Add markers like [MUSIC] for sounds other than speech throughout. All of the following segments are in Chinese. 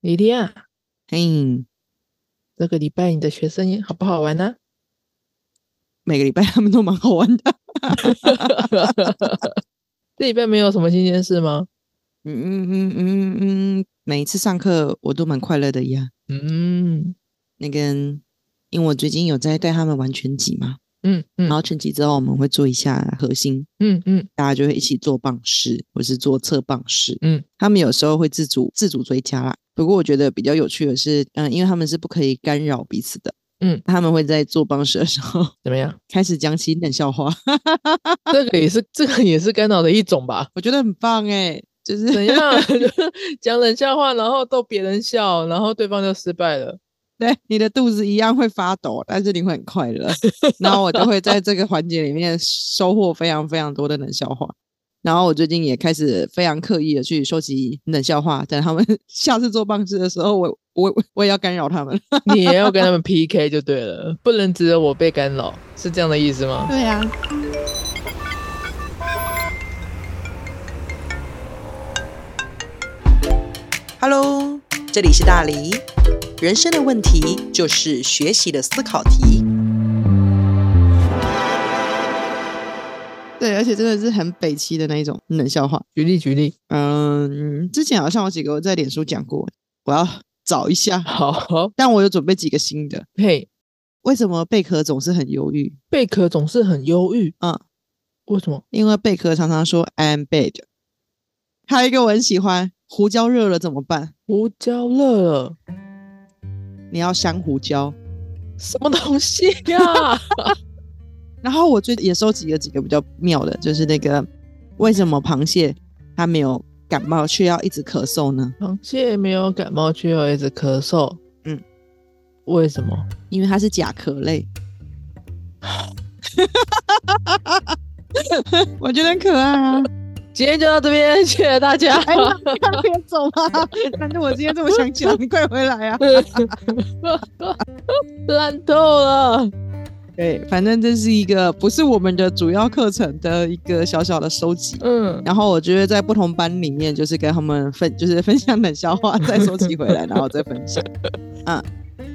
莉莉亚，嘿，这个礼拜你的学生好不好玩呢、每个礼拜他们都蛮好玩的。[LAUGHS] [LAUGHS] 这礼拜没有什么新鲜事吗？嗯嗯嗯嗯嗯，每一次上课我都蛮快乐的呀。嗯那个，因为我最近有在带他们玩拳击嘛，嗯嗯然后拳击之后我们会做一下核心，嗯嗯大家就会一起做棒式或是做侧棒式。嗯，他们有时候会自主自主追加啦。不过我觉得比较有趣的是，嗯、因为他们是不可以干扰彼此的。嗯，他们会在做棒式的时候怎么样？开始讲起冷笑话，这个也是这个也是干扰的一种吧？我觉得很棒哎，就是怎样？[LAUGHS] 讲冷笑话，然后逗别人笑，然后对方就失败了。对，你的肚子一样会发抖，但是你会很快乐。[LAUGHS] 然后我就会在这个环节里面收获非常非常多的冷笑话。然后我最近也开始非常刻意的去收集冷笑话，等他们 [LAUGHS] 下次做棒式的时候，我我我也要干扰他们。你也要跟他们 PK 就对了，不能只有我被干扰，是这样的意思吗？对呀、Hello，这里是大黎。人生的问题就是学习的思考题。对，而且真的是很北齐的那一种冷笑话。举例举例，嗯，之前好像有几个我在脸书讲过，我要找一下。好，但我有准备几个新的。嘿，为什么贝壳总是很忧郁？贝壳总是很忧郁，嗯，为什么？因为贝壳常常说 I'm bad。还有一个我很喜欢，胡椒热了怎么办？胡椒热了，你要香胡椒。什么东西呀、[LAUGHS] 然后我最也收集了几个比较妙的，就是那个为什么螃蟹它没有感冒却要一直咳嗽呢？螃蟹没有感冒却要一直咳嗽，嗯，为什么？因为它是甲壳类。[LAUGHS] 我觉得很可爱啊！今天就到这边，谢谢大家。哎呀，别走啊！[LAUGHS] 反正我今天这么想讲，你快回来啊！[LAUGHS] 烂透了，对，反正这是一个不是我们的主要课程的一个小小的收集。嗯，然后我觉得在不同班里面，就是跟他们分，[LAUGHS] 就是分享冷笑话，再收集回来，然后再分享。嗯，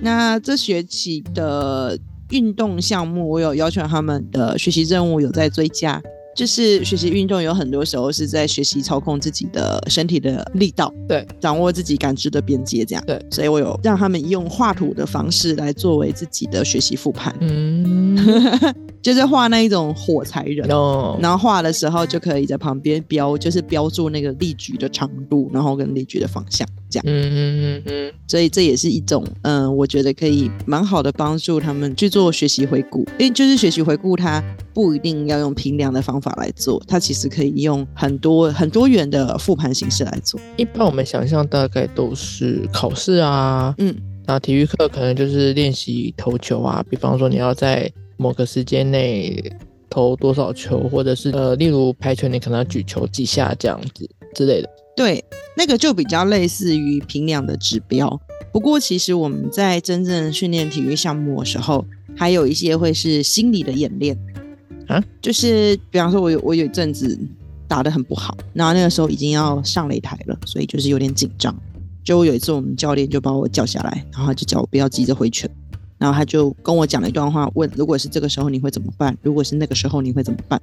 那这学期的运动项目，我有要求他们的学习任务有在追加。就是学习运动有很多时候是在学习操控自己的身体的力道，对，掌握自己感知的边界，这样。对，所以我有让他们用画图的方式来作为自己的学习复盘，嗯，[LAUGHS] 就是画那一种火柴人。哦，然后画的时候就可以在旁边标，就是标注那个力矩的长度，然后跟力矩的方向，这样。嗯嗯嗯嗯，所以这也是一种，嗯、我觉得可以蛮好的帮助他们去做学习回顾。因为就是学习回顾，它不一定要用平量的方法来做，它其实可以用很多很多元的复盘形式来做。一般我们想象大概都是考试啊，嗯，那体育课可能就是练习投球啊，比方说你要在某个时间内投多少球，或者是呃，例如排球你可能要举球几下这样子之类的。对，那个就比较类似于评量的指标。不过，其实我们在真正训练体育项目的时候，还有一些会是心理的演练就是比方说我有我有一阵子打得很不好，然后那个时候已经要上擂台了，所以就是有点紧张。就有一次我们教练就把我叫下来，然后他就叫我不要急着回拳，然后他就跟我讲了一段话，问如果是这个时候你会怎么办？如果是那个时候你会怎么办？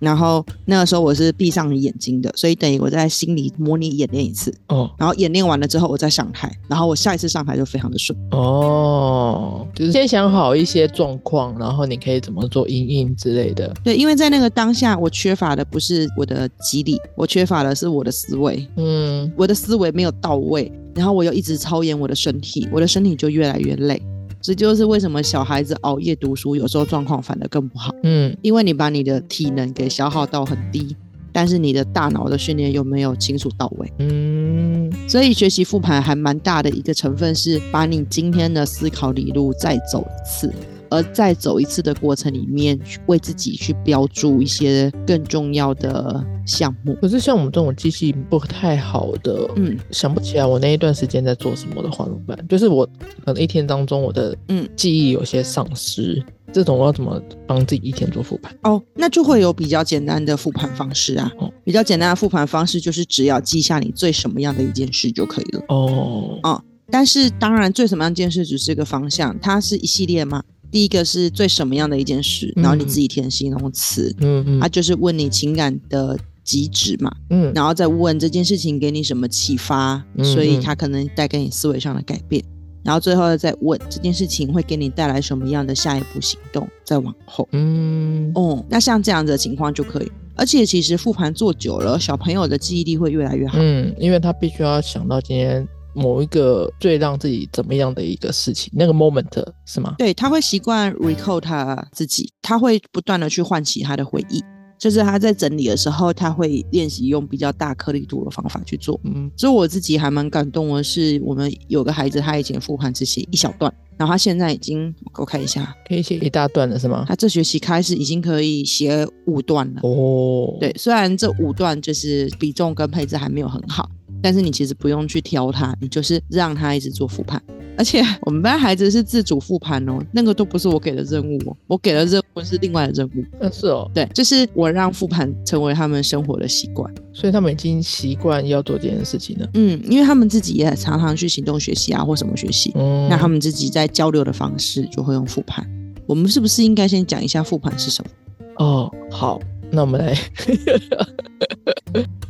然后那个时候我是闭上眼睛的，所以等于我在心里模拟演练一次，哦然后演练完了之后我再上台，然后我下一次上台就非常的顺。哦，就是先想好一些状况，然后你可以怎么做应应之类的。对，因为在那个当下，我缺乏的不是我的激励，我缺乏的是我的思维，嗯我的思维没有到位，然后我又一直操演我的身体，我的身体就越来越累。这就是为什么小孩子熬夜读书，有时候状况反而更不好，嗯。因为你把你的体能给消耗到很低，但是你的大脑的训练又没有清楚到位。嗯。所以学习复盘还蛮大的一个成分是把你今天的思考理路再走一次，而在走一次的过程里面，为自己去标注一些更重要的项目。可是像我们这种记性不太好的，嗯，想不起来我那一段时间在做什么的话怎么办？就是我可能一天当中我的嗯记忆有些丧失，这种我要怎么帮自己一天做复盘？哦，那就会有比较简单的复盘方式啊。哦比较简单的复盘方式就是只要记下你最什么样的一件事就可以了。哦，但是当然，最什么样一件事只是个方向，它是一系列嘛。第一个是最什么样的一件事，然后你嗯自己填形容词，嗯嗯它就是问你情感的极致嘛，嗯然后再问这件事情给你什么启发，嗯所以嗯它可能带给你思维上的改变。然后最后再问这件事情会给你带来什么样的下一步行动，再往后。嗯，哦，那像这样子的情况就可以。而且其实复盘做久了，小朋友的记忆力会越来越好。嗯，因为他必须要想到今天某一个最让自己怎么样的一个事情，那个 moment 是吗？对，他会习惯 recall 他自己，他会不断的去唤起他的回忆。就是他在整理的时候，他会练习用比较大颗粒度的方法去做。嗯所以我自己还蛮感动的是，我们有个孩子，他以前复盘只写一小段，然后他现在已经我看一下，可以写一大段了是吗？他这学期开始已经可以写五段了。哦，对，虽然这五段就是比重跟配置还没有很好，但是你其实不用去挑它，你就是让他一直做复盘。而且我们班孩子是自主复盘哦，那个都不是我给的任务哦，我给的任务是另外的任务。嗯是哦，对，就是我让复盘成为他们生活的习惯。所以他们已经习惯要做这件事情了。嗯，因为他们自己也常常去行动学习啊，或什么学习，嗯，那他们自己在交流的方式就会用复盘。我们是不是应该先讲一下复盘是什么？哦，好，那我们来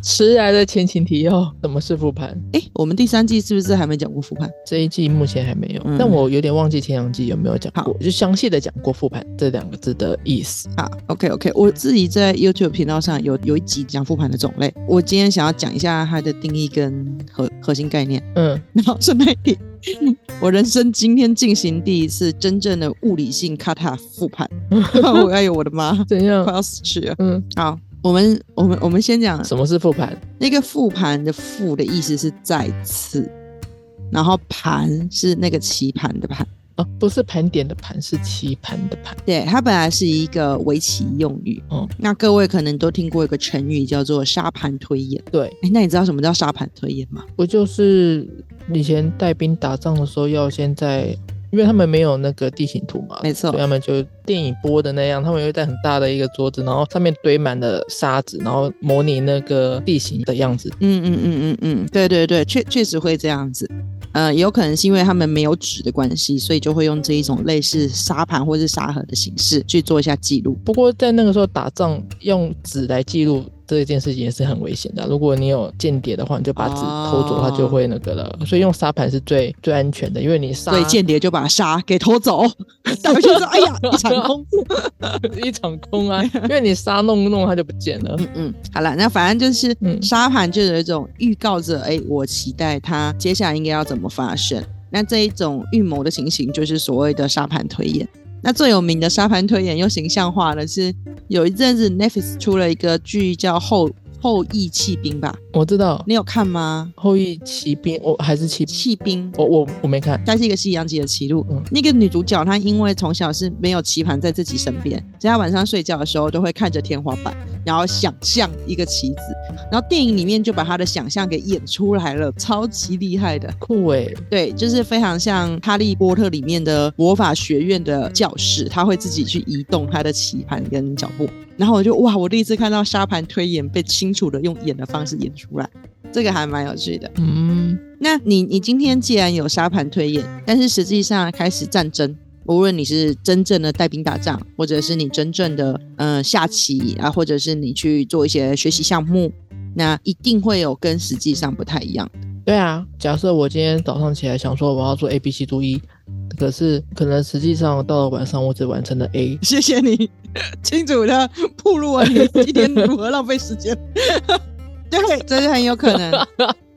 迟来的前情提要，什么是复盘？哎，我们第三季是不是还没讲过复盘？这一季目前还没有，嗯但我有点忘记前两季有没有讲好过，就详细的讲过复盘这两个字的意思。好，OK OK，我自己在 YouTube 频道上有有一集讲复盘的种类，我今天想要讲一下它的定义跟核核心概念。嗯，然后顺便提，我人生今天进行第一次真正的物理性 cut 复盘，[LAUGHS] 我哎呦我的妈，[LAUGHS] 怎样快？要死去了。嗯，好，我们我们我们先讲什么是复盘？那个复盘的复的意思是再次，然后盘是那个棋盘的盘。哦，不是盘点的盘，是棋盘的盘。对，它本来是一个围棋用语。哦那各位可能都听过一个成语叫做沙盘推演。对，哎，那你知道什么叫沙盘推演吗？不就是以前带兵打仗的时候要先在，因为他们没有那个地形图嘛，没错所以他们就电影播的那样，他们会在很大的一个桌子，然后上面堆满了沙子，然后模拟那个地形的样子。嗯嗯嗯嗯嗯，对对对，确确实会这样子。呃，也有可能是因为他们没有纸的关系，所以就会用这一种类似沙盘或是沙盒的形式去做一下记录。不过在那个时候打仗用纸来记录这件事情也是很危险的。如果你有间谍的话，你就把纸偷走，它就会那个了。所以用沙盘是最最安全的，因为你沙所以间谍就把沙给偷走，打回去说：“哎呀，一场空。[LAUGHS] 一场空啊，因为你沙弄一弄它就不见了”。嗯嗯，好了，那反正就是嗯沙盘就有一种预告着，哎，我期待它接下来应该要怎么发生。那这一种预谋的情形，就是所谓的沙盘推演。那最有名的沙盘推演又形象化的是，有一阵子 Netflix 出了一个剧叫《后后羿弃兵》吧？我知道你有看吗？后羿骑兵，我还是骑，弃兵，我我我没看。它是一个西洋棋的棋路。嗯那个女主角她因为从小是没有棋盘在自己身边，所以她晚上睡觉的时候都会看着天花板，然后想象一个棋子。然后电影里面就把她的想象给演出来了，超级厉害的。酷哎，对，就是非常像《哈利波特》里面的魔法学院的教室，他会自己去移动他的棋盘跟脚步。然后我就哇，我第一次看到沙盘推演被清楚的用演的方式演出来，这个还蛮有趣的。嗯，那你你今天既然有沙盘推演，但是实际上开始战争，无论你是真正的带兵打仗，或者是你真正的呃下棋啊，或者是你去做一些学习项目，那一定会有跟实际上不太一样。对啊。假设我今天早上起来想说我要做 A B C 注一，可是可能实际上到了晚上我只完成了 A。[LAUGHS] 谢谢你 [LAUGHS] 清楚的暴露了你今天如何浪费时间。[LAUGHS] 对，这是很有可能。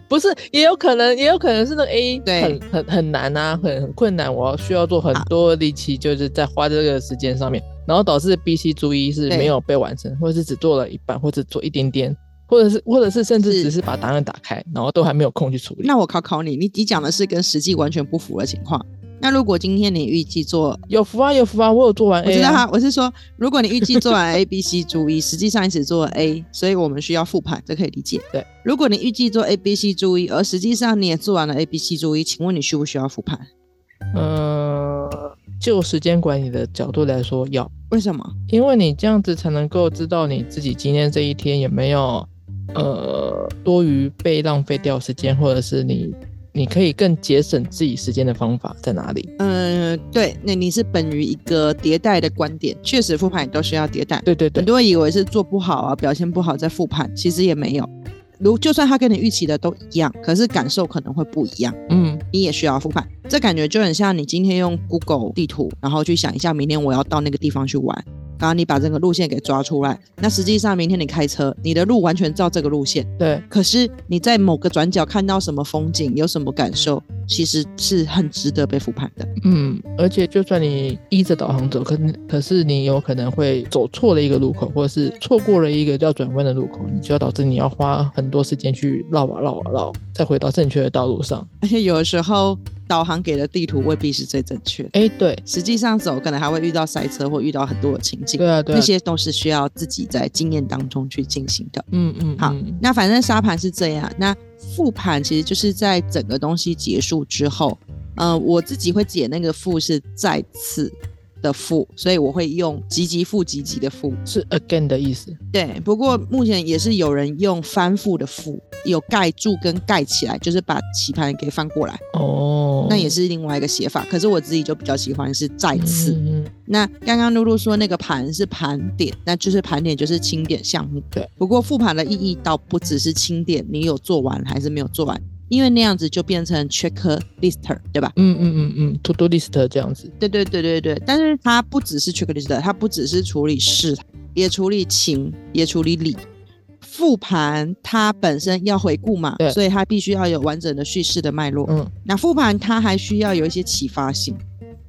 不是，也有可能，也有可能是那个 A 对很很很难啊，很很困难，我要需要做很多力气，就是在花这个时间上面，然后导致 B、C 注一是没有被完成，或者是只做了一半，或者做一点点，或者是或者是甚至只是把答案打开，然后都还没有空去处理。那我考考你，你你讲的是跟实际完全不符的情况。那如果今天你预计做，有福啊有福啊，我有做完 A 啊。我知道哈，我是说，如果你预计做完 A、B、C 注 E，[LAUGHS] 实际上你只做了 A，所以我们需要复盘，这可以理解。对，如果你预计做 A、B、C 注 E，而实际上你也做完了 A、B、C 注 E，请问你需不需要复盘？嗯，就时间管理的角度来说，要，为什么？因为你这样子才能够知道你自己今天这一天有没有呃多余被浪费掉时间，或者是你你可以更节省自己时间的方法在哪里？嗯，对，那你是本于一个迭代的观点，确实复盘也都需要迭代。对对对很，多人以为是做不好啊，表现不好再复盘，其实也没有。如就算他跟你预期的都一样，可是感受可能会不一样，嗯你也需要复盘。这感觉就很像你今天用 Google 地图，然后去想一下明天我要到那个地方去玩，刚刚你把这个路线给抓出来，那实际上明天你开车，你的路完全照这个路线，对，可是你在某个转角看到什么风景，有什么感受，其实是很值得被复盘的。嗯，而且就算你依着导航走，可可是你有可能会走错了一个路口，或者是错过了一个要转弯的路口，你就要导致你要花很多时间去绕啊绕啊绕，再回到正确的道路上。而且有的时候导航给的地图未必是最正确的。哎，对，实际上走可能还会遇到塞车或遇到很多的情境，对啊，对啊，那些都是需要自己在经验当中去进行的。嗯嗯，好嗯那反正沙盘是这样，那复盘其实就是在整个东西结束之后，呃，我自己会解那个复是再次的复，所以我会用积极复积极的复。是 again 的意思。对，不过目前也是有人用翻覆的覆，有盖住跟盖起来，就是把棋盘给翻过来，哦，那也是另外一个写法。可是我自己就比较喜欢是再次。嗯那刚刚露露说那个盘是盘点，那就是盘点就是清点项目。对，不过复盘的意义倒不只是清点，你有做完还是没有做完，因为那样子就变成 checklister，对吧？嗯嗯嗯嗯，to do list 这样子。对对对对对，但是它不只是 checklist，它不只是处理事，也处理情，也处理理。复盘它本身要回顾嘛对，所以它必须要有完整的叙事的脉络。嗯那复盘它还需要有一些启发性，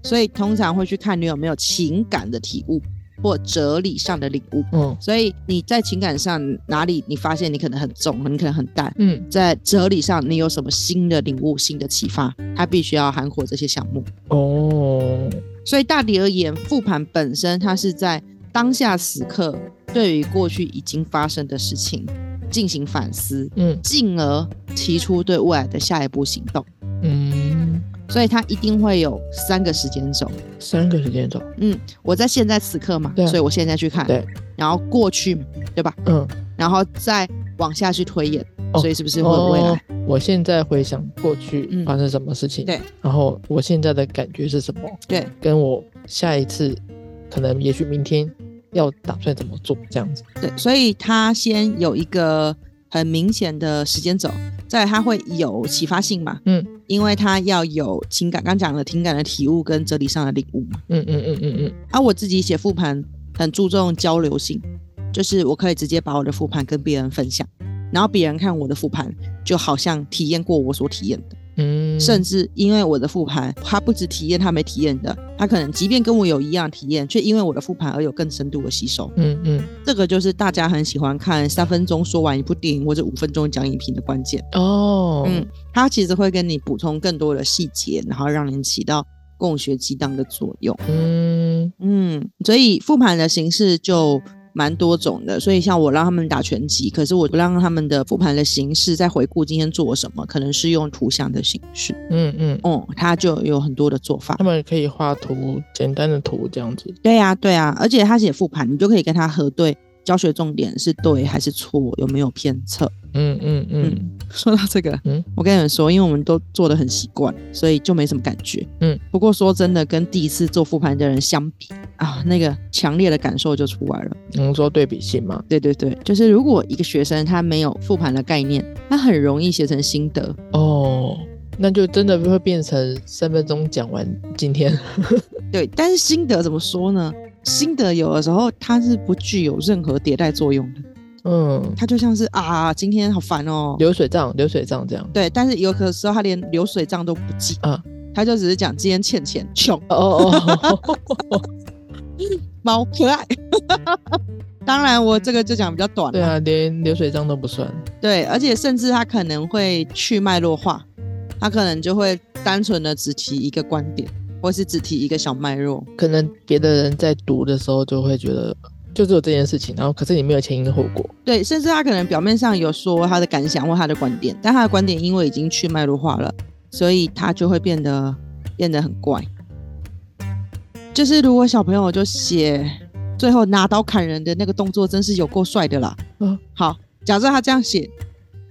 所以通常会去看你有没有情感的体悟或哲理上的领悟。嗯所以你在情感上哪里你发现你可能很重，你可能很淡，嗯，在哲理上你有什么新的领悟、新的启发，它必须要含括这些项目。哦，所以大体而言，复盘本身它是在当下时刻对于过去已经发生的事情进行反思，嗯进而提出对未来的下一步行动。嗯，所以它一定会有三个时间轴。三个时间轴。嗯，我在现在此刻嘛，对啊所以我现在去看，对，然后过去嘛，对吧？嗯，然后再往下去推演，哦所以是不是会有未来？哦我现在回想过去嗯发生什么事情，对，然后我现在的感觉是什么，对，跟我下一次可能也许明天要打算怎么做这样子。对，所以它先有一个很明显的时间轴，再来它会有启发性嘛，嗯，因为他要有情感，刚讲了情感的体悟跟哲理上的领悟嘛。嗯嗯嗯嗯嗯，而、我自己写复盘很注重交流性，就是我可以直接把我的复盘跟别人分享，然后别人看我的复盘，就好像体验过我所体验的。嗯，甚至因为我的复盘，他不止体验他没体验的，他可能即便跟我有一样体验，却因为我的复盘而有更深度的吸收。嗯嗯这个就是大家很喜欢看三分钟说完一部电影或者五分钟讲影评的关键。哦，嗯，他其实会跟你补充更多的细节，然后让你起到共学激荡的作用。嗯嗯，所以复盘的形式就蛮多种的。所以像我让他们打拳击，可是我让他们的复盘的形式再回顾今天做了什么，可能是用图像的形式。嗯嗯，哦、他就有很多的做法他。们可以画图，简单的图这样子。对呀、对呀、而且他写复盘，你就可以跟他核对教学重点是对还是错，有没有偏侧。嗯嗯嗯嗯，说到这个，嗯我跟你们说，因为我们都做的很习惯，所以就没什么感觉。嗯，不过说真的，跟第一次做复盘的人相比啊，那个强烈的感受就出来了。能说对比性吗？对对对，就是如果一个学生他没有复盘的概念，他很容易写成心得。哦，那就真的会变成三分钟讲完今天。[LAUGHS] [LAUGHS] 对，但是心得怎么说呢？心得有的时候它是不具有任何迭代作用的，嗯，他就像是啊，今天好烦哦。流水账，流水账这样。对，但是有的时候他连流水账都不记啊，他就只是讲今天欠钱，穷哦哦哦，[LAUGHS] 猫可爱。[LAUGHS] 当然，我这个就讲比较短了。对啊，连流水账都不算。对，而且甚至他可能会去脉络化，他可能就会单纯的只提一个观点，或是只提一个小脉络。可能别的人在读的时候就会觉得就只有这件事情，然后可是你没有前因后果。对，甚至他可能表面上有说他的感想或他的观点，但他的观点因为已经去脉络化了，所以他就会变得变得很怪。就是如果小朋友就写最后拿刀砍人的那个动作，真是有够帅的啦。嗯，好，假设他这样写，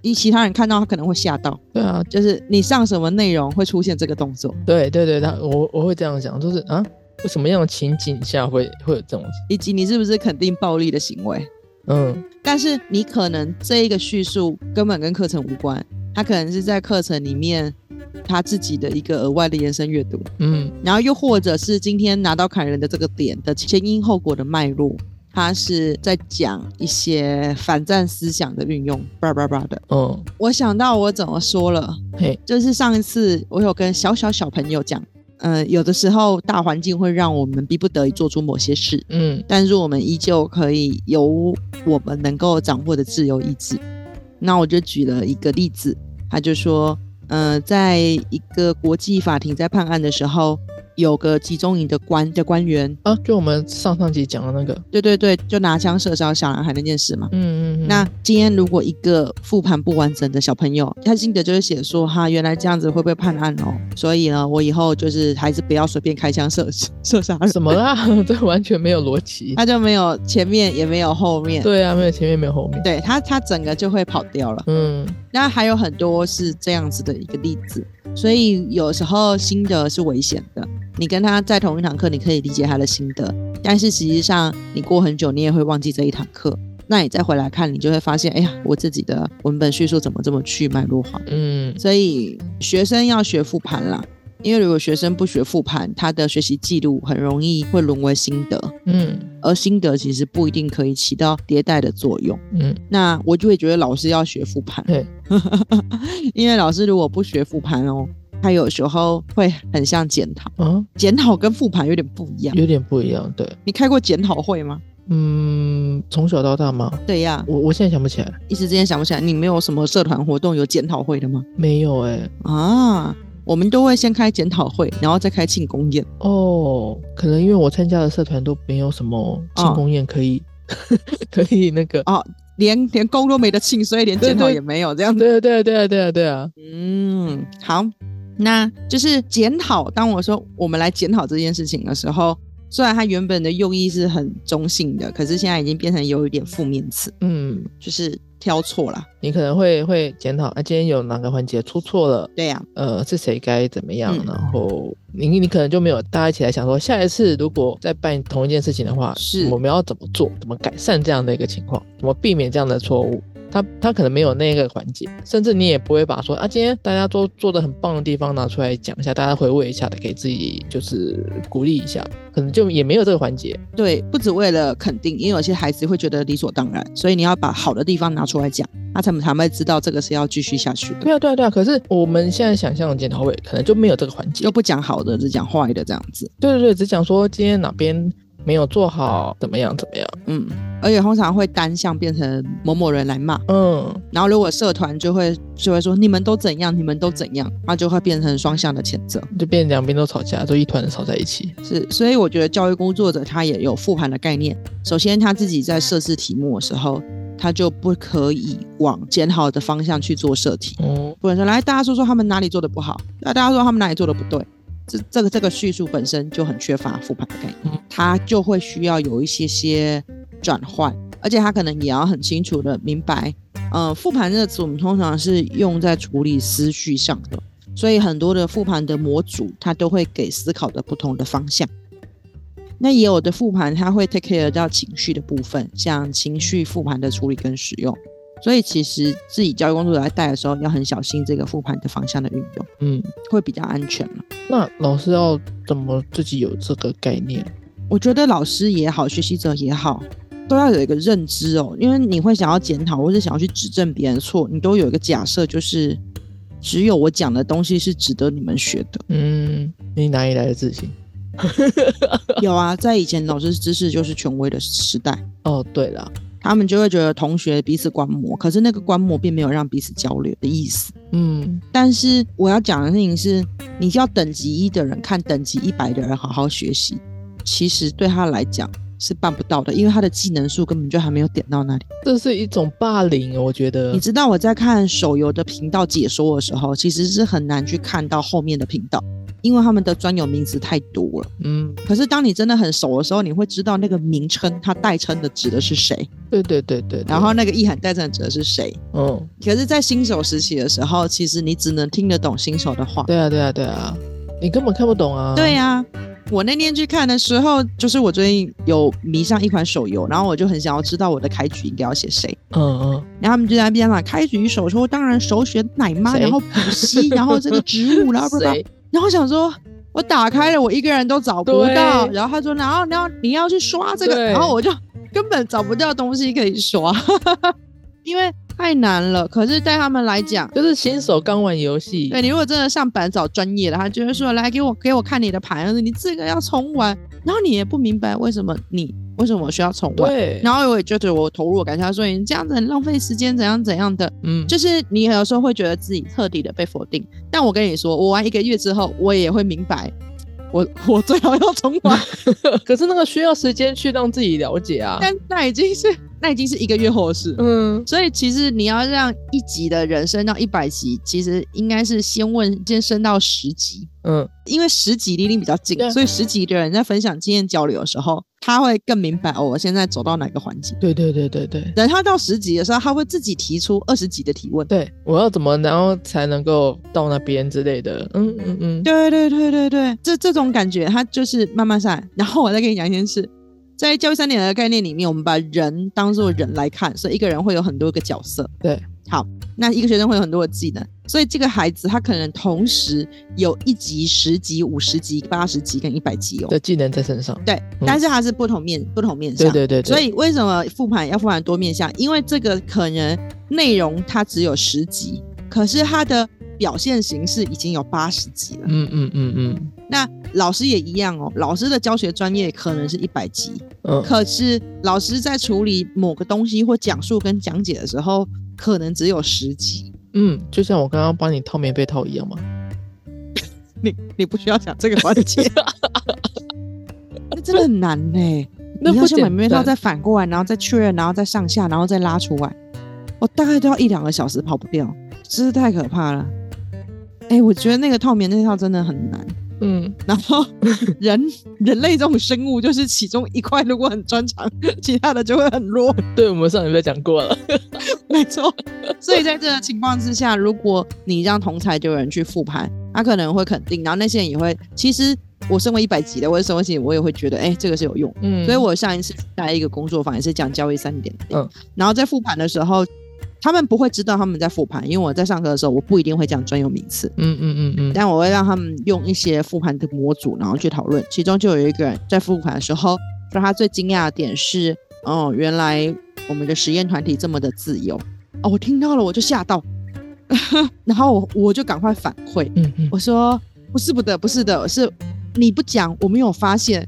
一其他人看到他可能会吓到，对啊，就是你上什么内容会出现这个动作，对对对，他我我会这样想，就是啊，为什么样的情景下会会有这种？以及你是不是肯定暴力的行为。嗯但是你可能这一个叙述根本跟课程无关，他可能是在课程里面他自己的一个额外的延伸阅读，嗯然后又或者是今天拿到砍人的这个点的前因后果的脉络，他是在讲一些反战思想的运用，叭叭叭的。嗯，我想到我怎么说了，嘿，就是上一次我有跟小小小朋友讲，嗯、有的时候大环境会让我们逼不得已做出某些事，嗯但是我们依旧可以有我们能够掌握的自由意志。那我就举了一个例子，他就说，呃，在一个国际法庭在判案的时候，有个集中营的官的官员，啊，就我们上上集讲的那个，对对对，就拿枪射杀小男孩那件事嘛。嗯嗯嗯，那今天如果一个复盘不完整的小朋友，他心得就是写说，哈，原来这样子会被判案哦，所以呢，我以后就是还是不要随便开枪射 [LAUGHS] 射杀人。什么啦？[LAUGHS] 这完全没有逻辑。他就没有前面也没有后面，对啊，没有前面没有后面。对他，他整个就会跑掉了。嗯那还有很多是这样子的一个例子，所以有时候心得是危险的。你跟他在同一堂课，你可以理解他的心得，但是实际上你过很久，你也会忘记这一堂课。那你再回来看，你就会发现，哎呀，我自己的文本叙述怎么这么去脉络化？嗯。所以学生要学复盘啦，因为如果学生不学复盘，他的学习记录很容易会沦为心得，嗯。而心得其实不一定可以起到迭代的作用。嗯，那我就会觉得老师要学复盘，对，[LAUGHS] 因为老师如果不学复盘哦，他有时候会很像检讨，嗯，检讨跟复盘有点不一样。有点不一样。对，你开过检讨会吗？嗯，从小到大吗？对呀，我我现在想不起来，一时之间想不起来，你没有什么社团活动有检讨会的吗？没有哎、啊，我们都会先开检讨会，然后再开庆功宴。哦，可能因为我参加的社团都没有什么庆功宴可以、[LAUGHS] 可以那个。哦，连连功都没得庆，所以连检讨也没有这样子。对啊对啊对啊对啊对啊，嗯，好，那就是检讨。当我说我们来检讨这件事情的时候，虽然它原本的用意是很中性的，可是现在已经变成有一点负面词，嗯，就是挑错了。你可能会会检讨，啊，今天有哪个环节出错了，对呀、呃，是谁该怎么样，嗯。然后你你可能就没有大家一起来想说，下一次如果再办同一件事情的话，是。我们要怎么做，怎么改善这样的一个情况，怎么避免这样的错误。他他可能没有那个环节，甚至你也不会把说啊，今天大家都做的很棒的地方拿出来讲一下，大家回味一下的，给自己就是鼓励一下，可能就也没有这个环节。对，不只为了肯定，因为有些孩子会觉得理所当然，所以你要把好的地方拿出来讲，他才才会知道这个是要继续下去的。对啊，对啊，对啊。可是我们现在想象的检讨会可能就没有这个环节又，不讲好的，只讲坏的这样子。对对对，只讲说今天哪边没有做好，怎么样怎么样。嗯，而且通常会单向变成某某人来骂，嗯，然后如果社团就会就会说你们都怎样，你们都怎样，那就会变成双向的谴责。就变成两边都吵架，都一团的吵在一起。是，所以我觉得教育工作者他也有复盘的概念。首先，他自己在设置题目的时候，他就不可以往检讨的方向去做设题，嗯不能说来大家说说他们哪里做的不好，那大家说他们哪里做的不对。这这个这个叙述本身就很缺乏复盘的概念它，就会需要有一些些转换，而且他可能也要很清楚的明白，呃，复盘这个词我们通常是用在处理思绪上的，所以很多的复盘的模组，它都会给思考的不同的方向。那也有的复盘，它会 take care 到情绪的部分，像情绪复盘的处理跟使用。所以其实自己教育工作者来带的时候，要很小心这个复盘的方向的运用，嗯，会比较安全嘛。那老师要怎么自己有这个概念？我觉得老师也好，学习者也好，都要有一个认知哦，因为你会想要检讨或者想要去指正别人的错，你都有一个假设，就是只有我讲的东西是值得你们学的。嗯，你哪里来的自信？有啊，在以前老师知识就是权威的时代，哦，对了，他们就会觉得同学彼此观摩，可是那个观摩并没有让彼此交流的意思。嗯但是我要讲的事情是，你叫等级一的人看等级一百的人好好学习，其实对他来讲是办不到的，因为他的技能数根本就还没有点到那里。这是一种霸凌，我觉得你。知道我在看手游的频道解说的时候，其实是很难去看到后面的频道，因为他们的专有名词太多了。嗯，可是当你真的很熟的时候，你会知道那个名称它代称的指的是谁，对对对对。对然后，那个意涵代称的指的是谁。嗯，可是，在新手时期的时候，其实你只能听得懂新手的话。对啊对啊对啊，你根本看不懂啊。对啊、我那天去看的时候，就是我最近有迷上一款手游，然后我就很想要知道我的开局应该要写谁。嗯嗯，然后他们就在那边嘛，开局首抽当然首选奶妈，然后补习，然后这个植物，然后不知道谁？然后想说，我打开了，我一个人都找不到。然后他说，然后然后你要去刷这个，然后我就根本找不到东西可以刷，[LAUGHS] 因为太难了。可是对他们来讲，就是新手刚玩游戏，对你如果真的上板找专业的，他就会说来给我给我看你的盘，你这个要重玩，然后你也不明白为什么你为什么我需要重玩。对，然后我也觉得我投入我感觉他说你这样子很浪费时间，怎样怎样的，嗯，就是你有时候会觉得自己彻底的被否定，但我跟你说，我玩一个月之后，我也会明白，我 [LAUGHS] 我最好要重玩，[LAUGHS] 可是那个需要时间去让自己了解啊。但那已经是那已经是一个月后的事。嗯，所以其实你要让一级的人升到一百级，其实应该是先问先升到十级，嗯，因为十级离你比较近，所以十级的人在分享经验交流的时候，他会更明白哦，我现在走到哪个环节。对对对对对等他到十级的时候，他会自己提出二十级的提问。对，我要怎么然后才能够到那边之类的。嗯嗯嗯，对对对对对，这这种感觉，他就是慢慢上来。然后我再跟你讲一件事，在教育三点的概念里面，我们把人当做人来看，所以一个人会有很多个角色。对，好，那一个学生会有很多的技能，所以这个孩子他可能同时有一级、十级、五十级、八十级跟一百级哦。的技能在身上。对，但是他是不同面不同面向。对对对对，所以为什么复盘要复盘多面向？因为这个可能内容它只有十级，可是它的表现形式已经有八十级了。嗯嗯嗯嗯那老师也一样哦，老师的教学专业可能是一百级，嗯，可是老师在处理某个东西或讲述跟讲解的时候，可能只有十级。嗯，就像我刚刚帮你套棉被套一样嘛。[LAUGHS] 你你不需要讲这个环节，那真的很难呢。[LAUGHS] 那不你要先把棉被套再反过来，然后再确认，然后再上下，然后再拉出来，我大概都要一两个小时跑不掉，真是太可怕了。哎、我觉得那个套棉那套真的很难。嗯，然后人人类这种生物，就是其中一块如果很专长，其他的就会很弱。[LAUGHS] 对，我们上礼拜讲过了。[LAUGHS] 没错。所以在这个情况之下，如果你让同才就有人去复盘，他可能会肯定，然后那些人也会。其实我身为一百级的，我是身为级，我也会觉得，哎、这个是有用。嗯，所以我上一次在一个工作坊也是讲交易三点零，嗯然后在复盘的时候，他们不会知道他们在复盘，因为我在上课的时候，我不一定会讲专有名词。嗯嗯嗯嗯，但我会让他们用一些复盘的模组，然后去讨论。其中就有一个人在复盘的时候说，他最惊讶的点是，哦，原来我们的实验团体这么的自由。哦，我听到了，我就吓到，[LAUGHS] 然后我我就赶快反馈，嗯嗯我说不是不的，不是的，是你不讲，我没有发现。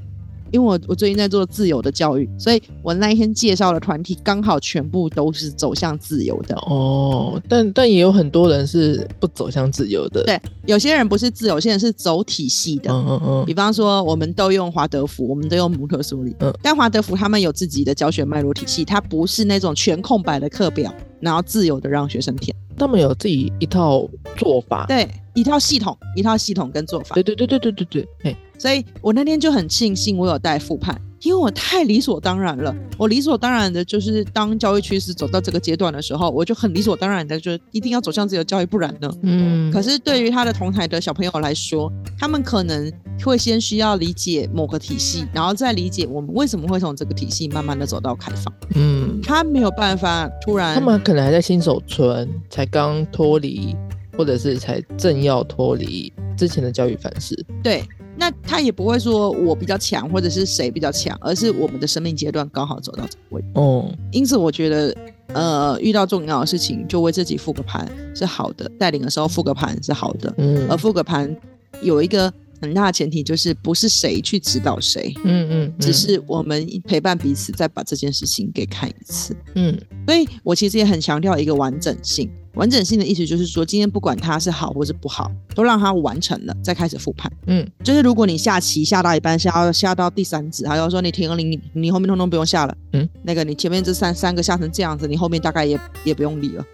因为我我最近在做自由的教育，所以我那一天介绍的团体刚好全部都是走向自由的。哦，但但也有很多人是不走向自由的。对，有些人不是自由，有些人是走体系的。嗯嗯嗯比方说，我们都用华德福，我们都用蒙特梭利，嗯但华德福他们有自己的教学脉络体系，它不是那种全空白的课表，然后自由的让学生填。他们有自己一套做法。对，一套系统，一套系统跟做法对。对对对对对对，哎，所以我那天就很庆幸我有带复盘，因为我太理所当然了。我理所当然的就是当教育趋势走到这个阶段的时候，我就很理所当然的就一定要走向自由教育，不然呢？嗯，可是对于他的同台的小朋友来说，他们可能会先需要理解某个体系，然后再理解我们为什么会从这个体系慢慢的走到开放。嗯，他没有办法突然他们可能还在新手村，才刚脱离，或者是才正要脱离之前的教育范式。对，那他也不会说我比较强，或者是谁比较强，而是我们的生命阶段刚好走到这个位置。哦，因此，我觉得，呃，遇到重要的事情就为自己复个盘是好的，带领的时候复个盘是好的，嗯而复个盘有一个很大的前提，就是不是谁去指导谁，嗯嗯，只是我们陪伴彼此，再把这件事情给看一次。嗯所以我其实也很强调一个完整性。完整性的意思就是说，今天不管它是好或是不好，都让它完成了，再开始复盘。嗯，就是如果你下棋下到一半，下到下到第三子，他就说你停了，你你后面通通不用下了。嗯，那个你前面这三三个下成这样子，你后面大概也也不用理了。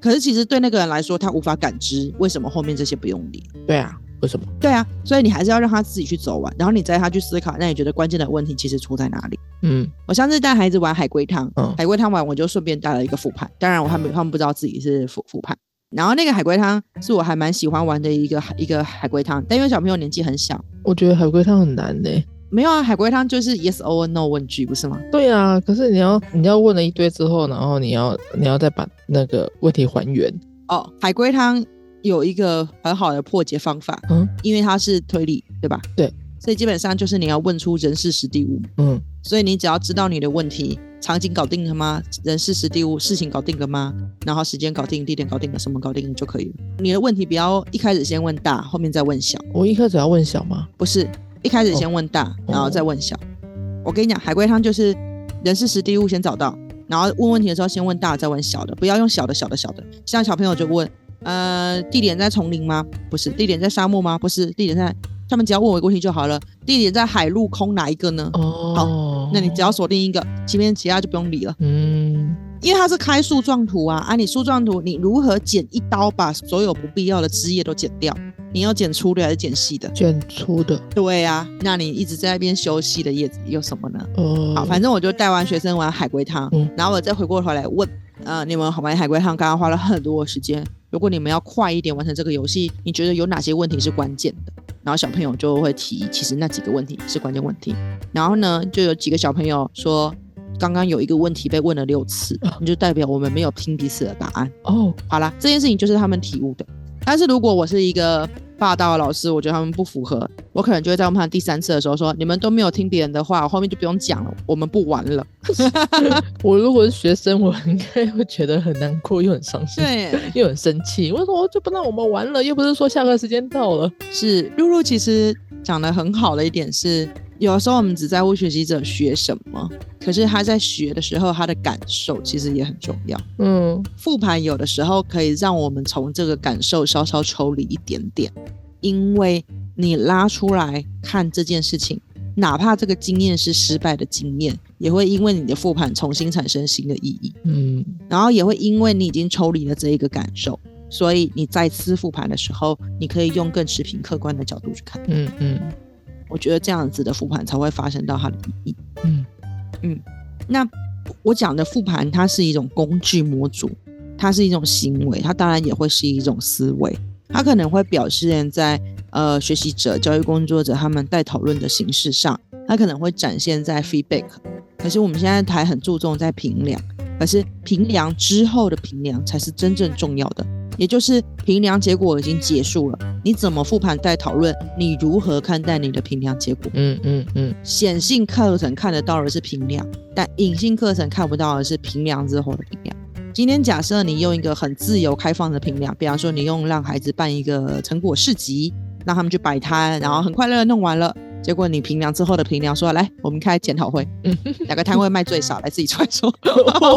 可是其实对那个人来说，他无法感知为什么后面这些不用理。对啊，为什么？对啊，所以你还是要让他自己去走完，然后你再他去思考，那你觉得关键的问题其实出在哪里？嗯我上次带孩子玩海龟汤，嗯海龟汤玩我就顺便带了一个复盘，当然我还没他们不知道自己是复复盘。然后那个海龟汤是我还蛮喜欢玩的一个一个海龟汤，但因为小朋友年纪很小，我觉得海龟汤很难呢、没有啊，海龟汤就是 yes or no 问句不是吗？对啊，可是你要你要问了一堆之后，然后你要你要再把那个问题还原。哦，海龟汤有一个很好的破解方法，嗯因为它是推理，对吧？对，所以基本上就是你要问出人事实地物，嗯所以你只要知道你的问题，场景搞定了吗？人事实地物，事情搞定了吗？然后时间搞定，地点搞定了，什么搞定了就可以了。你的问题不要一开始先问大，后面再问小，我一开始要问小吗？不是一开始先问大，然后再问小。我跟你讲，海龟汤就是人事实地物先找到，然后问问题的时候先问大，再问小的，不要用小的、小的、小的。像小朋友就问，呃，地点在丛林吗？不是，地点在沙漠吗？不是，地点在，他们只要问我一个问题就好了。地点在海陆空哪一个呢？哦，好那你只要锁定一个，前面其他就不用理了，嗯因为它是开树状图啊。啊，你树状图你如何剪一刀把所有不必要的枝叶都剪掉？你要剪粗的还是剪细的？剪粗的对啊，那你一直在那边修细的叶子有什么呢？哦，好，反正我就带完学生玩海龟汤，嗯然后我再回过头来问，呃，你们好玩海龟汤刚刚花了很多时间，如果你们要快一点完成这个游戏，你觉得有哪些问题是关键的？然后小朋友就会提，其实那几个问题是关键问题。然后呢，就有几个小朋友说，刚刚有一个问题被问了六次，那就代表我们没有听彼此的答案。哦，好啦，这件事情就是他们体悟的。但是如果我是一个霸道的老师，我觉得他们不符合，我可能就会在我们第三次的时候说，你们都没有听别人的话，我后面就不用讲了，我们不玩了。[LAUGHS] 我如果是学生，我应该会觉得很难过，又很伤心，对，又很生气。为什么就不让我们玩了？又不是说下课时间到了。是露露其实讲的很好的一点是，有时候我们只在乎学习者学什么，可是他在学的时候，他的感受其实也很重要。嗯复盘有的时候可以让我们从这个感受稍稍抽离一点点，因为你拉出来看这件事情，哪怕这个经验是失败的经验，也会因为你的复盘重新产生新的意义，嗯然后也会因为你已经抽离了这一个感受，所以你再次复盘的时候，你可以用更持平客观的角度去看。嗯嗯我觉得这样子的复盘才会发生到它的意义。嗯嗯那我讲的复盘，它是一种工具模组，它是一种行为，它当然也会是一种思维，它可能会表现在呃学习者、教育工作者他们在讨论的形式上，它可能会展现在 feedback。可是我们现在还很注重在评量，可是评量之后的评量才是真正重要的，也就是评量结果已经结束了，你怎么复盘再讨论，你如何看待你的评量结果？嗯嗯嗯显性课程看得到的是评量，但隐性课程看不到的是评量之后的评量。今天假设你用一个很自由开放的评量，比方说你用让孩子办一个成果市集，让他们去摆摊，然后很快乐的弄完了，结果你评量之后的评量说，来，我们开检讨会，嗯，哪个摊位卖最少，来自己出来说，好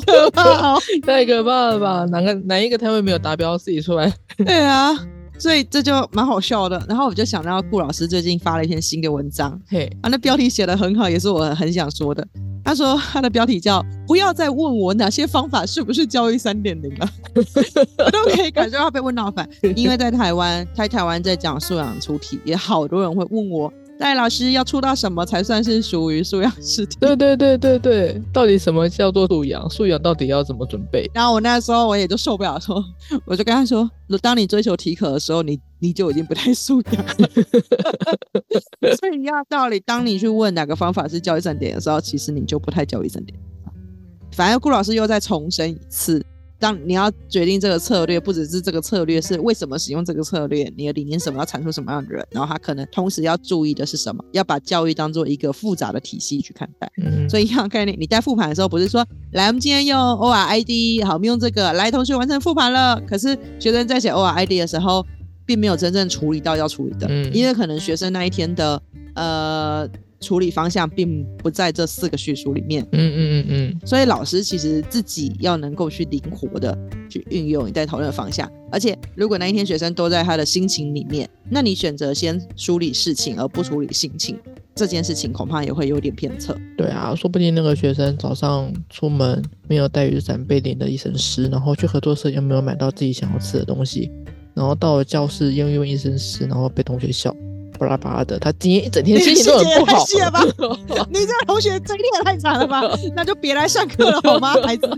可怕哦！[LAUGHS] 太可怕了吧？哪个哪一个摊位没有达标，自己出来？对啊，所以这就蛮好笑的。然后我就想到顾老师最近发了一篇新的文章，嘿，啊，那标题写的很好，也是我很想说的。他说他的标题叫“不要再问我哪些方法是不是教育三点零了”，[LAUGHS] 我都可以感受到被问到烦。因为在台湾，在台湾在讲素养出题，也好多人会问我，戴老师要出到什么才算是属于素养试题？对对对对对，到底什么叫做素养？素养到底要怎么准备？然后我那时候我也就受不了说，我就跟他说，当你追求体可的时候，你你就已经不太素养了。所以一样道理，当你去问哪个方法是教育三点的时候，其实你就不太教育三点。反正顾老师又再重申一次，当你要决定这个策略，不只是这个策略是为什么使用这个策略，你的理念什么，要产出什么样的人，然后他可能同时要注意的是什么，要把教育当做一个复杂的体系去看待。嗯，所以一样的概念，你在复盘的时候，不是说来我们今天用 ORID，好，我们用这个来，同学完成复盘了。可是学生在写 ORID 的时候，并没有真正处理到要处理的，嗯因为可能学生那一天的呃处理方向并不在这四个叙述里面。嗯嗯嗯嗯，所以老师其实自己要能够去灵活的去运用你在讨论的方向，而且如果那一天学生都在他的心情里面，那你选择先梳理事情而不处理心情，这件事情恐怕也会有点偏侧。对啊，说不定那个学生早上出门没有带雨伞，被淋得一身湿，然后去合作社又没有买到自己想要吃的东西，然后到了教室又因为一身湿，然后被同学笑，巴拉巴拉的。他今天一整天心情都很不好。[LAUGHS] 你这个同学这一天也太惨了吧？那就别来上课了好吗，孩子？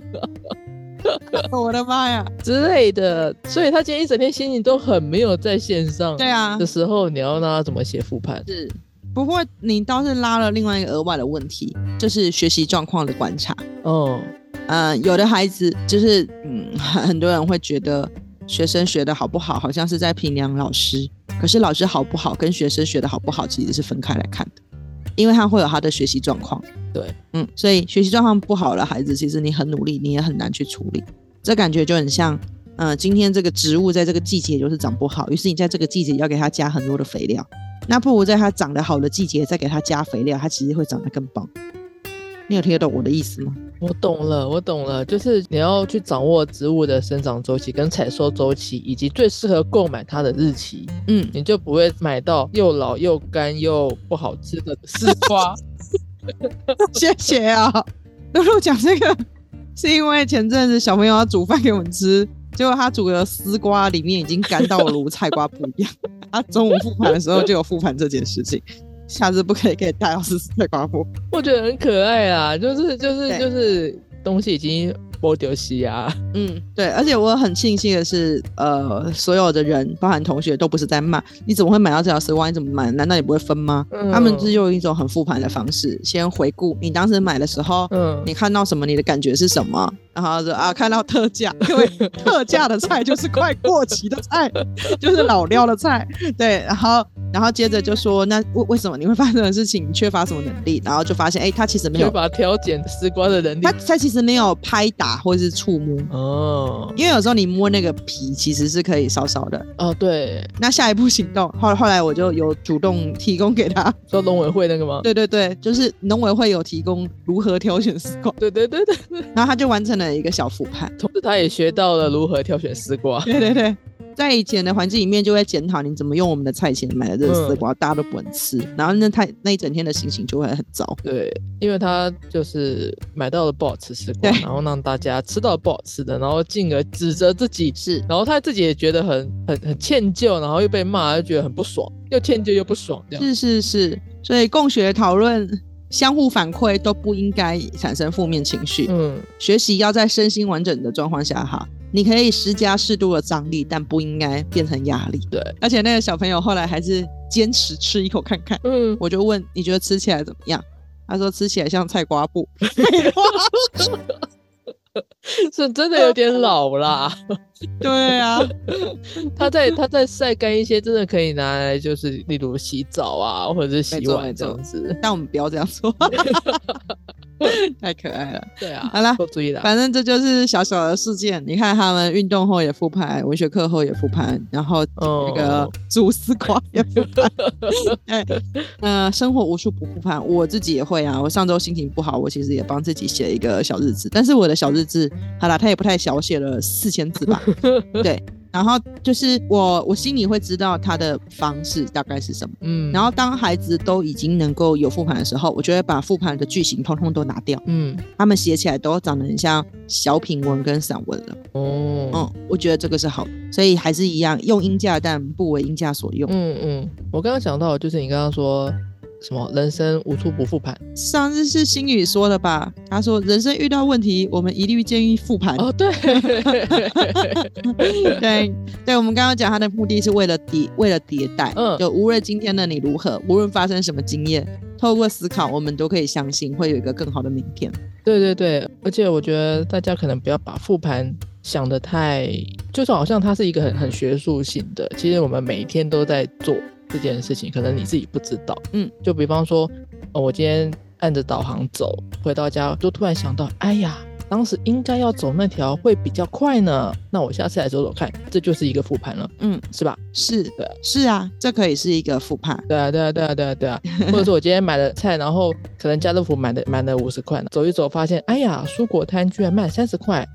我的妈呀！[LAUGHS] 之类的，所以他今天一整天心情都很没有在线上对啊的，时候，你要让他怎么写复盘？是。不过你倒是拉了另外一个额外的问题，就是学习状况的观察。哦，呃，有的孩子就是，嗯，很很多人会觉得学生学的好不好，好像是在评量老师。可是老师好不好跟学生学的好不好其实是分开来看的，因为他会有他的学习状况。对，嗯，所以学习状况不好的孩子，其实你很努力，你也很难去处理。这感觉就很像，呃，今天这个植物在这个季节就是长不好，于是你在这个季节要给它加很多的肥料，那不如在它长得好的季节再给它加肥料，它其实会长得更棒。你有听得懂我的意思吗？我懂了，我懂了，就是你要去掌握植物的生长周期跟采收周期，以及最适合购买它的日期，嗯，你就不会买到又老又干又不好吃的 [LAUGHS] 丝瓜。[LAUGHS] 谢谢啊。露露讲这个是因为前阵子小朋友要煮饭给我们吃，结果他煮的丝瓜里面已经干到如菜瓜布一样。[LAUGHS] 他中午复盘的时候就有复盘这件事情，下次不可以给大老师吃菜瓜布。我觉得很可爱啊，就是就是就是东西已经剥丢西啊，嗯，对，而且我很庆幸的是，呃，所有的人，包含同学，都不是在骂你怎么会买到这条丝瓜，你怎么买？难道你不会分吗？嗯他们是用一种很复盘的方式，先回顾你当时买的时候，嗯，你看到什么，你的感觉是什么？然后说啊，看到特价，[LAUGHS] 因为特价的菜就是快过期的菜，[LAUGHS] 就是老料的菜。对，然后然后接着就说，那为为什么你会发生这种事情？你缺乏什么能力？然后就发现，哎，他其实没有，缺乏挑拣丝瓜的能力他。他其实没有拍打或者是触摸。哦因为有时候你摸那个皮，其实是可以烧烧的。哦，对，那下一步行动，后后来我就有主动提供给他。说农委会那个吗？对对对，就是农委会有提供如何挑选丝瓜，对对对对，然后他就完成了一个小复盘。同时他也学到了如何挑选丝瓜。对对对，在以前的环境里面，就会检讨你怎么用我们的菜钱买的这个丝瓜，大家都不能吃，然后那他那一整天的心情就会很糟。对，因为他就是买到了不好吃丝瓜，然后让大家吃到不好吃的，然后进而指责自己，是，然后他自己也觉得很很很歉疚，然后又被骂，就觉得很不爽，又歉疚又不爽，这样。是是是，所以共学讨论。相互反馈都不应该产生负面情绪。嗯，学习要在身心完整的状况下哈，你可以施加适度的张力，但不应该变成压力。对，而且那个小朋友后来还是坚持吃一口看看。嗯，我就问你觉得吃起来怎么样？他说吃起来像菜瓜布。[LAUGHS] [LAUGHS] 是真的有点老啦。对啊，[LAUGHS] 他在他在晒干一些，真的可以拿来，就是例如洗澡啊，或者是洗碗这样子。但我们不要这样说，[LAUGHS] 太可爱了。对啊，好啦多注意了。反正这就是小小的事件。你看他们运动后也复盘，文学课后也复盘，然后那个哦蛛丝瓜也复盘。[LAUGHS] 哎，呃，生活无处不复盘，我自己也会啊。我上周心情不好，我其实也帮自己写一个小日志，但是我的小日志，好啦，它也不太小，写了四千字吧。[LAUGHS] 对，然后就是我我心里会知道他的方式大概是什么。嗯，然后当孩子都已经能够有复盘的时候，我就会把复盘的句型通通都拿掉，嗯他们写起来都长得很像小品文跟散文了。哦嗯，我觉得这个是好的，所以还是一样用音架，但不为音架所用。嗯嗯，我刚刚想到就是你刚刚说什么人生无处不复盘上次是星宇说的吧？他说人生遇到问题，我们一律建议复盘。哦，对，[LAUGHS] 对对，我们刚刚讲他的目的是为了迭为了迭代，嗯就无论今天的你如何，无论发生什么经验，透过思考，我们都可以相信会有一个更好的明天。对对对，而且我觉得大家可能不要把复盘想的太，就是好像它是一个很很学术性的，其实我们每一天都在做这件事情，可能你自己不知道。嗯，就比方说，哦，我今天按着导航走，回到家就突然想到，哎呀，当时应该要走那条会比较快呢？那我下次来走走看，这就是一个复盘了，嗯，是吧？是的是啊，这可以是一个复盘。对啊，对啊，对啊，对啊，对啊。[LAUGHS] 或者说我今天买了菜，然后可能家乐福买的买了五十块，走一走发现，哎呀，蔬果摊居然卖三十块，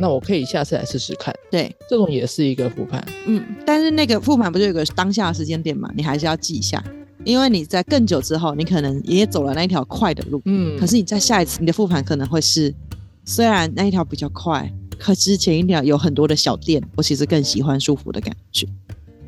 那我可以下次来试试看。对，这种也是一个复盘。嗯，但是那个复盘不就有个当下的时间点嘛？你还是要记一下，因为你在更久之后，你可能也走了那一条快的路，嗯，可是你在下一次你的复盘可能会是，虽然那一条比较快，可是前一条有很多的小店，我其实更喜欢舒服的感觉。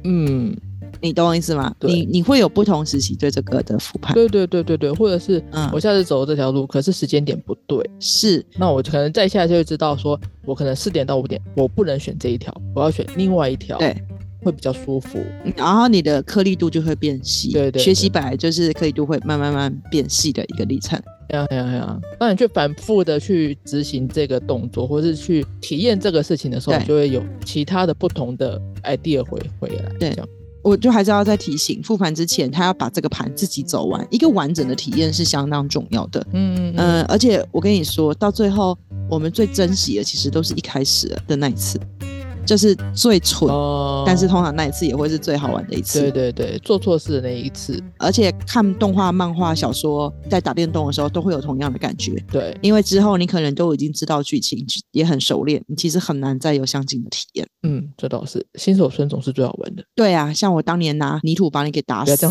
嗯，你懂我意思吗？你你会有不同时期对这个的复盘，对对对对对，或者是嗯我下次走这条路，可是时间点不对，是那我可能再下就会知道说，我可能四点到五点，我不能选这一条，我要选另外一条，对，会比较舒服。嗯然后你的颗粒度就会变细。对对学习本来就是颗粒度会慢慢慢慢变细的一个历程。哎呀哎呀哎呀！当你去反复的去执行这个动作，或是去体验这个事情的时候，你就会有其他的不同的 idea 回回来。对这样我就还是要再提醒，复盘之前他要把这个盘自己走完，一个完整的体验是相当重要的。嗯嗯嗯，而且我跟你说到最后，我们最珍惜的其实都是一开始的那一次，就是最蠢，哦，但是通常那一次也会是最好玩的一次。对对对，做错事的那一次，而且看动画、漫画、小说，在打电动的时候都会有同样的感觉，对，因为之后你可能都已经知道剧情，也很熟练，你其实很难再有相近的体验。嗯，这倒是新手村总是最好玩的。对啊，像我当年拿泥土把你给打死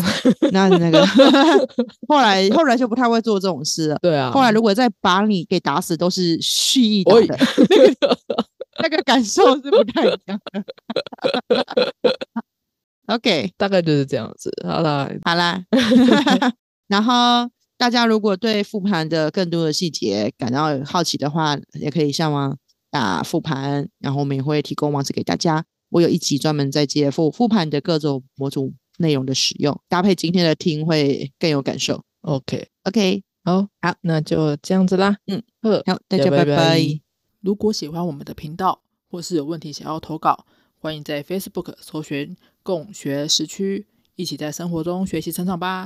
那那个 [LAUGHS] 后来后来就不太会做这种事了。对啊。后来如果再把你给打死，都是蓄意打喂的 [LAUGHS] [LAUGHS] 那个感受是不太一样的。[LAUGHS] OK，大概就是这样子。好啦，好啦，[LAUGHS] 然后大家如果对复盘的更多的细节感到好奇的话，也可以上网打复盘，然后我们也会提供网址给大家。我有一集专门在接复复盘的各种模组内容的使用，搭配今天的听会更有感受。OK，OK，好，好，那就这样子啦。嗯，呵，好，大家拜拜拜。如果喜欢我们的频道，或是有问题想要投稿，欢迎在 Facebook 搜寻“共学时区”，一起在生活中学习成长吧。